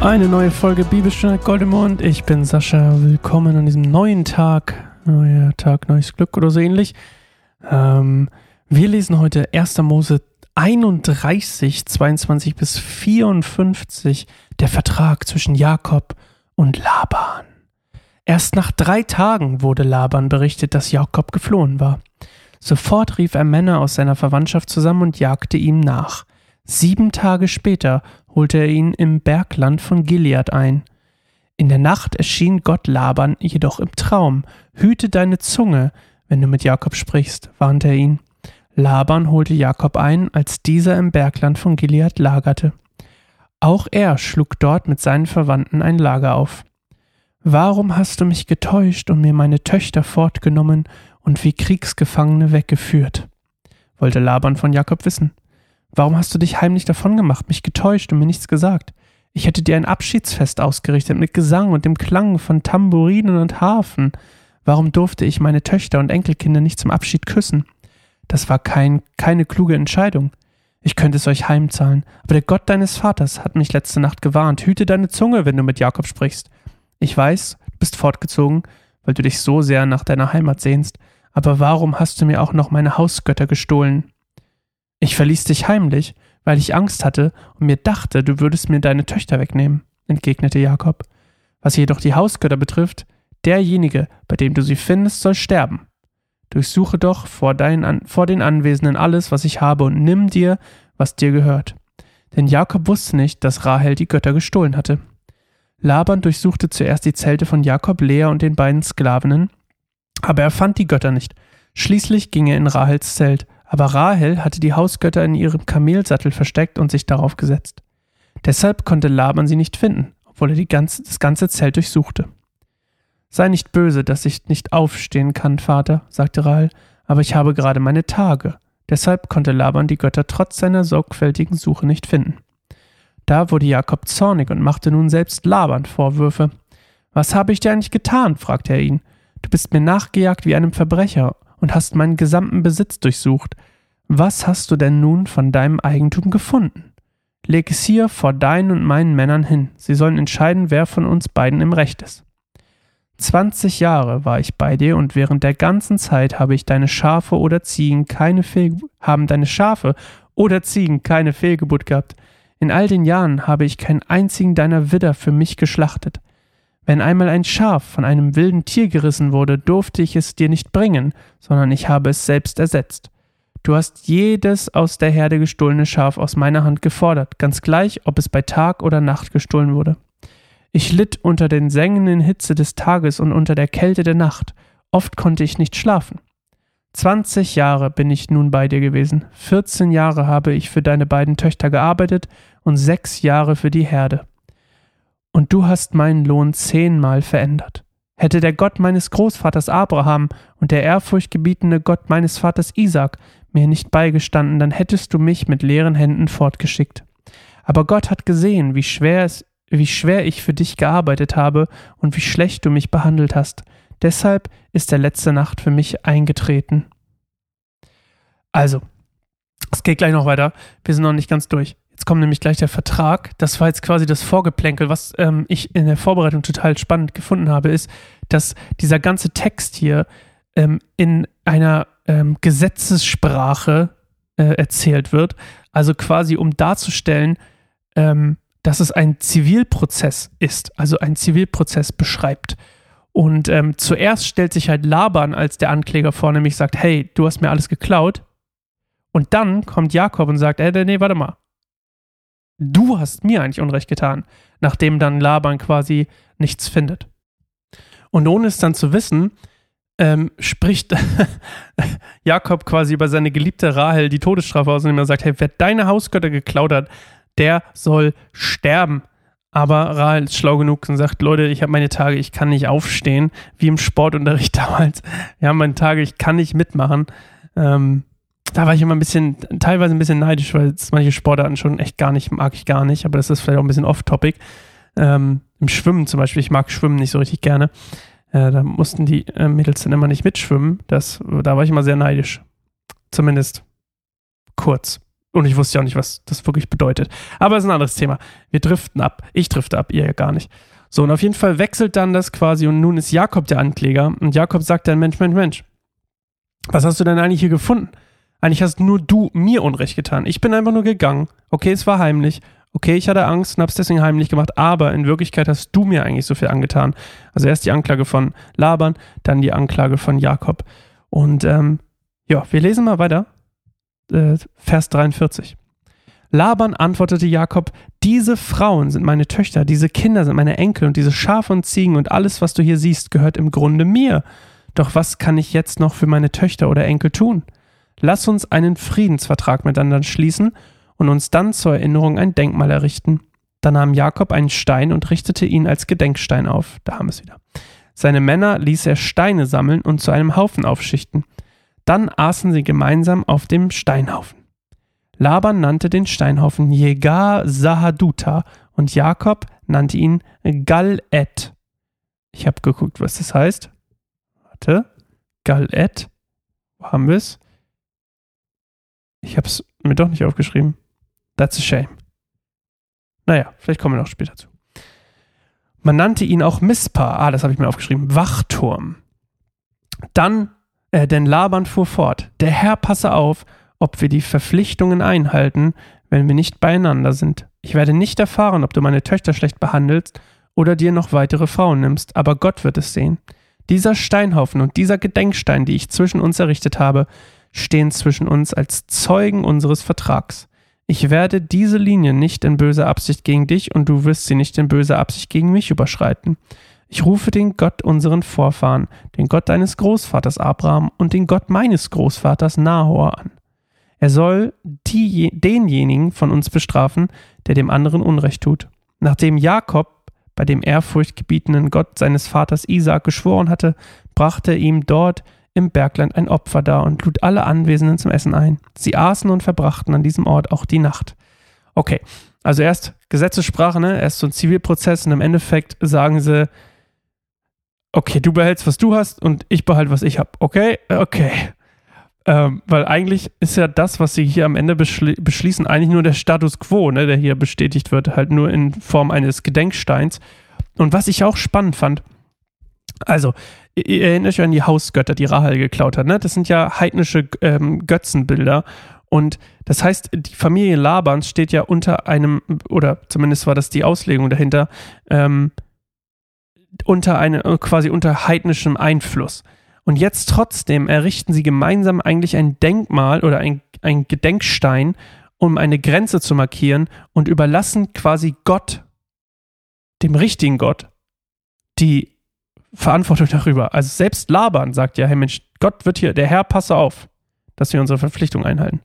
Eine neue Folge Bibelstunde Goldemond. Ich bin Sascha. Willkommen an diesem neuen Tag. Neuer Tag, neues Glück oder so ähnlich. Ähm, wir lesen heute 1. Mose 31, 22 bis 54, der Vertrag zwischen Jakob und Laban. Erst nach drei Tagen wurde Laban berichtet, dass Jakob geflohen war. Sofort rief er Männer aus seiner Verwandtschaft zusammen und jagte ihm nach. Sieben Tage später holte er ihn im Bergland von Gilead ein. In der Nacht erschien Gott Laban jedoch im Traum. Hüte deine Zunge, wenn du mit Jakob sprichst, warnte er ihn. Laban holte Jakob ein, als dieser im Bergland von Gilead lagerte. Auch er schlug dort mit seinen Verwandten ein Lager auf. Warum hast du mich getäuscht und mir meine Töchter fortgenommen und wie Kriegsgefangene weggeführt? wollte Laban von Jakob wissen. Warum hast du dich heimlich davongemacht, mich getäuscht und mir nichts gesagt? Ich hätte dir ein Abschiedsfest ausgerichtet mit Gesang und dem Klang von Tamburinen und Harfen. Warum durfte ich meine Töchter und Enkelkinder nicht zum Abschied küssen? Das war kein, keine kluge Entscheidung. Ich könnte es euch heimzahlen, aber der Gott deines Vaters hat mich letzte Nacht gewarnt. Hüte deine Zunge, wenn du mit Jakob sprichst. Ich weiß, du bist fortgezogen, weil du dich so sehr nach deiner Heimat sehnst, aber warum hast du mir auch noch meine Hausgötter gestohlen? Ich verließ dich heimlich, weil ich Angst hatte und mir dachte, du würdest mir deine Töchter wegnehmen, entgegnete Jakob. Was jedoch die Hausgötter betrifft, derjenige, bei dem du sie findest, soll sterben. Durchsuche doch vor, dein, vor den Anwesenden alles, was ich habe, und nimm dir, was dir gehört. Denn Jakob wusste nicht, dass Rahel die Götter gestohlen hatte. Laban durchsuchte zuerst die Zelte von Jakob, Lea und den beiden Sklavinnen, aber er fand die Götter nicht. Schließlich ging er in Rahels Zelt, aber Rahel hatte die Hausgötter in ihrem Kamelsattel versteckt und sich darauf gesetzt. Deshalb konnte Laban sie nicht finden, obwohl er ganze, das ganze Zelt durchsuchte. Sei nicht böse, dass ich nicht aufstehen kann, Vater, sagte Rahel, aber ich habe gerade meine Tage. Deshalb konnte Laban die Götter trotz seiner sorgfältigen Suche nicht finden. Da wurde Jakob zornig und machte nun selbst Laban Vorwürfe. Was habe ich dir eigentlich getan? fragte er ihn. Du bist mir nachgejagt wie einem Verbrecher und hast meinen gesamten Besitz durchsucht. Was hast du denn nun von deinem Eigentum gefunden? Leg es hier vor deinen und meinen Männern hin. Sie sollen entscheiden, wer von uns beiden im Recht ist. Zwanzig Jahre war ich bei dir und während der ganzen Zeit habe ich deine Schafe oder Ziegen keine Fehl haben deine Schafe oder Ziegen keine Fehlgeburt gehabt. In all den Jahren habe ich keinen einzigen deiner Widder für mich geschlachtet. Wenn einmal ein Schaf von einem wilden Tier gerissen wurde, durfte ich es dir nicht bringen, sondern ich habe es selbst ersetzt. Du hast jedes aus der Herde gestohlene Schaf aus meiner Hand gefordert, ganz gleich, ob es bei Tag oder Nacht gestohlen wurde. Ich litt unter den sengenden Hitze des Tages und unter der Kälte der Nacht. Oft konnte ich nicht schlafen. Zwanzig Jahre bin ich nun bei dir gewesen. Vierzehn Jahre habe ich für deine beiden Töchter gearbeitet und sechs Jahre für die Herde und du hast meinen Lohn zehnmal verändert. Hätte der Gott meines Großvaters Abraham und der ehrfurchtgebietende Gott meines Vaters Isaac mir nicht beigestanden, dann hättest du mich mit leeren Händen fortgeschickt. Aber Gott hat gesehen, wie schwer es, wie schwer ich für dich gearbeitet habe und wie schlecht du mich behandelt hast. Deshalb ist der letzte Nacht für mich eingetreten. Also, es geht gleich noch weiter. Wir sind noch nicht ganz durch. Jetzt kommt nämlich gleich der Vertrag. Das war jetzt quasi das Vorgeplänkel. Was ähm, ich in der Vorbereitung total spannend gefunden habe, ist, dass dieser ganze Text hier ähm, in einer ähm, Gesetzessprache äh, erzählt wird. Also quasi, um darzustellen, ähm, dass es ein Zivilprozess ist, also ein Zivilprozess beschreibt. Und ähm, zuerst stellt sich halt Laban als der Ankläger vor, nämlich sagt, hey, du hast mir alles geklaut. Und dann kommt Jakob und sagt, hey, nee, warte mal, du hast mir eigentlich Unrecht getan, nachdem dann Laban quasi nichts findet. Und ohne es dann zu wissen, ähm, spricht Jakob quasi über seine geliebte Rahel die Todesstrafe aus, indem er sagt, hey, wer deine Hausgötter geklaut hat, der soll sterben. Aber Rahel ist schlau genug und sagt, Leute, ich habe meine Tage, ich kann nicht aufstehen, wie im Sportunterricht damals. Wir haben meine Tage, ich kann nicht mitmachen. Ähm, da war ich immer ein bisschen, teilweise ein bisschen neidisch, weil manche Sportarten schon echt gar nicht, mag ich gar nicht, aber das ist vielleicht auch ein bisschen off-topic. Ähm, Im Schwimmen zum Beispiel, ich mag Schwimmen nicht so richtig gerne. Äh, da mussten die äh, Mädels dann immer nicht mitschwimmen. Das, da war ich immer sehr neidisch. Zumindest kurz. Und ich wusste ja auch nicht, was das wirklich bedeutet. Aber es ist ein anderes Thema. Wir driften ab. Ich drifte ab, ihr ja gar nicht. So, und auf jeden Fall wechselt dann das quasi und nun ist Jakob der Ankläger und Jakob sagt dann, Mensch, Mensch, Mensch, was hast du denn eigentlich hier gefunden? Eigentlich hast nur du mir Unrecht getan. Ich bin einfach nur gegangen. Okay, es war heimlich. Okay, ich hatte Angst und hab's deswegen heimlich gemacht, aber in Wirklichkeit hast du mir eigentlich so viel angetan. Also erst die Anklage von Laban, dann die Anklage von Jakob. Und ähm, ja, wir lesen mal weiter. Äh, Vers 43. Laban antwortete Jakob, diese Frauen sind meine Töchter, diese Kinder sind meine Enkel und diese Schafe und Ziegen und alles, was du hier siehst, gehört im Grunde mir. Doch was kann ich jetzt noch für meine Töchter oder Enkel tun? Lass uns einen Friedensvertrag miteinander schließen und uns dann zur Erinnerung ein Denkmal errichten. Da nahm Jakob einen Stein und richtete ihn als Gedenkstein auf. Da haben wir es wieder. Seine Männer ließ er Steine sammeln und zu einem Haufen aufschichten. Dann aßen sie gemeinsam auf dem Steinhaufen. Laban nannte den Steinhaufen Jegar Sahaduta und Jakob nannte ihn Gal-Ed. Ich habe geguckt, was das heißt. Warte. Gal-Ed. Wo haben wir es? Ich habe es mir doch nicht aufgeschrieben. That's a shame. Naja, vielleicht kommen wir noch später zu. Man nannte ihn auch Mispa. Ah, das habe ich mir aufgeschrieben. Wachturm. Dann, äh, denn Laban fuhr fort. Der Herr passe auf, ob wir die Verpflichtungen einhalten, wenn wir nicht beieinander sind. Ich werde nicht erfahren, ob du meine Töchter schlecht behandelst oder dir noch weitere Frauen nimmst, aber Gott wird es sehen. Dieser Steinhaufen und dieser Gedenkstein, die ich zwischen uns errichtet habe, stehen zwischen uns als Zeugen unseres Vertrags. Ich werde diese Linie nicht in böser Absicht gegen dich und du wirst sie nicht in böser Absicht gegen mich überschreiten. Ich rufe den Gott unseren Vorfahren, den Gott deines Großvaters Abraham und den Gott meines Großvaters Nahor an. Er soll die, denjenigen von uns bestrafen, der dem anderen Unrecht tut. Nachdem Jakob bei dem ehrfurchtgebietenden Gott seines Vaters Isaak geschworen hatte, brachte er ihm dort im Bergland ein Opfer dar und lud alle Anwesenden zum Essen ein. Sie aßen und verbrachten an diesem Ort auch die Nacht. Okay, also erst Gesetzessprache, ne? erst so ein Zivilprozess und im Endeffekt sagen sie, okay, du behältst, was du hast und ich behalte, was ich habe. Okay, okay. Ähm, weil eigentlich ist ja das, was sie hier am Ende beschli beschließen, eigentlich nur der Status quo, ne, der hier bestätigt wird, halt nur in Form eines Gedenksteins. Und was ich auch spannend fand, also, ihr erinnert euch an die Hausgötter, die Rahel geklaut hat, ne? Das sind ja heidnische ähm, Götzenbilder. Und das heißt, die Familie Labans steht ja unter einem, oder zumindest war das die Auslegung dahinter, ähm, unter eine, quasi unter heidnischem Einfluss. Und jetzt trotzdem errichten sie gemeinsam eigentlich ein Denkmal oder ein, ein Gedenkstein, um eine Grenze zu markieren und überlassen quasi Gott, dem richtigen Gott, die Verantwortung darüber. Also selbst Laban sagt ja, hey Mensch, Gott wird hier, der Herr, passe auf, dass wir unsere Verpflichtung einhalten.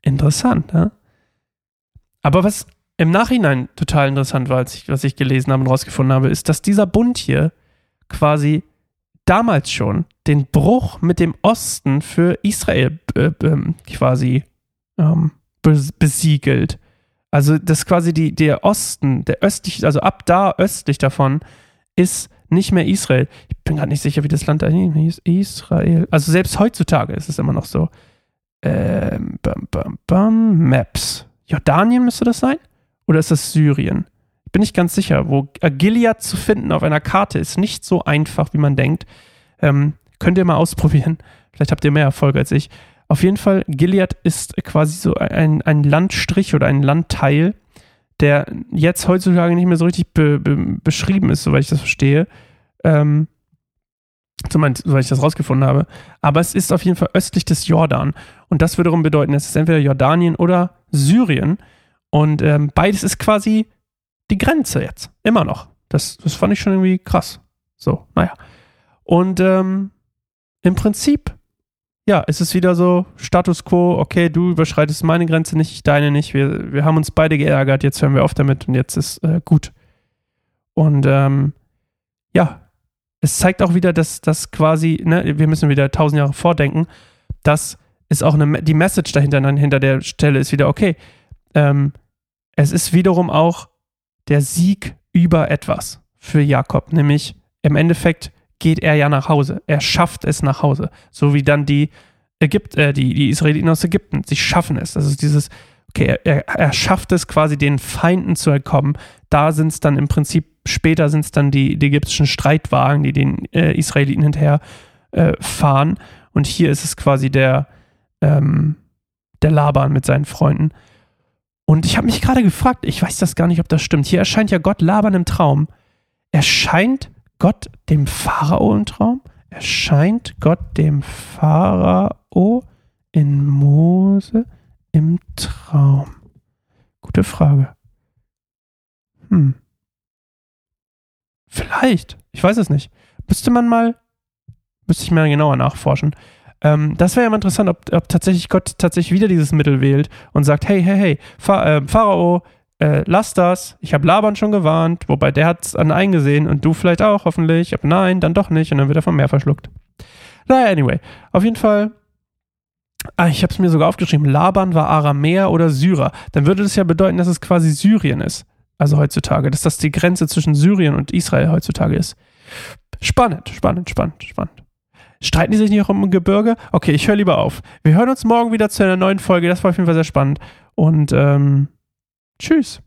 Interessant, ja? Aber was im Nachhinein total interessant war, ich, was ich gelesen habe und rausgefunden habe, ist, dass dieser Bund hier quasi damals schon den Bruch mit dem Osten für Israel äh, äh, quasi ähm, besiegelt. Also das quasi die, der Osten, der östlich, also ab da östlich davon ist nicht mehr Israel. Ich bin gerade nicht sicher, wie das Land da hieß. Israel. Also selbst heutzutage ist es immer noch so. Ähm, bam, bam, bam, Maps. Jordanien müsste das sein? Oder ist das Syrien? bin ich ganz sicher, wo Gilead zu finden auf einer Karte ist nicht so einfach, wie man denkt. Ähm, könnt ihr mal ausprobieren. Vielleicht habt ihr mehr Erfolg als ich. Auf jeden Fall, Gilead ist quasi so ein, ein Landstrich oder ein Landteil, der jetzt heutzutage nicht mehr so richtig be, be, beschrieben ist, soweit ich das verstehe. Ähm, zumindest, soweit ich das rausgefunden habe. Aber es ist auf jeden Fall östlich des Jordan. Und das wiederum bedeuten, es ist entweder Jordanien oder Syrien. Und ähm, beides ist quasi die Grenze jetzt. Immer noch. Das, das fand ich schon irgendwie krass. So, naja. Und ähm, im Prinzip, ja, es ist wieder so Status quo, okay, du überschreitest meine Grenze nicht, ich deine nicht. Wir, wir haben uns beide geärgert, jetzt hören wir auf damit und jetzt ist äh, gut. Und ähm, ja, es zeigt auch wieder, dass das quasi, ne, wir müssen wieder tausend Jahre vordenken, dass es auch eine, die Message dahinter, hinter der Stelle ist wieder, okay, ähm, es ist wiederum auch der Sieg über etwas für Jakob, nämlich im Endeffekt geht er ja nach Hause. Er schafft es nach Hause. So wie dann die Ägypt, äh, die, die Israeliten aus Ägypten. Sie schaffen es. Das ist dieses, okay, er, er schafft es quasi den Feinden zu entkommen. Da sind es dann im Prinzip, später sind es dann die, die, ägyptischen Streitwagen, die den äh, Israeliten hinterher äh, fahren. Und hier ist es quasi der, ähm, der Laban mit seinen Freunden. Und ich habe mich gerade gefragt, ich weiß das gar nicht, ob das stimmt. Hier erscheint ja Gott Laban im Traum. Erscheint Gott dem Pharao im Traum? Erscheint Gott dem Pharao in Mose im Traum? Gute Frage. Hm. Vielleicht. Ich weiß es nicht. Müsste man mal, müsste ich mal genauer nachforschen. Ähm, das wäre ja mal interessant, ob, ob, tatsächlich Gott tatsächlich wieder dieses Mittel wählt und sagt, hey, hey, hey, Pha äh, Pharao, äh, lass das. Ich habe Laban schon gewarnt, wobei der hat es dann eingesehen und du vielleicht auch, hoffentlich. Aber nein, dann doch nicht und dann wird er vom Meer verschluckt. Naja, anyway. Auf jeden Fall Ah, ich habe es mir sogar aufgeschrieben. Laban war Aramäer oder Syrer. Dann würde das ja bedeuten, dass es quasi Syrien ist. Also heutzutage. Dass das die Grenze zwischen Syrien und Israel heutzutage ist. Spannend, spannend, spannend, spannend. Streiten die sich nicht auch im Gebirge? Okay, ich höre lieber auf. Wir hören uns morgen wieder zu einer neuen Folge. Das war auf jeden Fall sehr spannend. Und ähm, tschüss.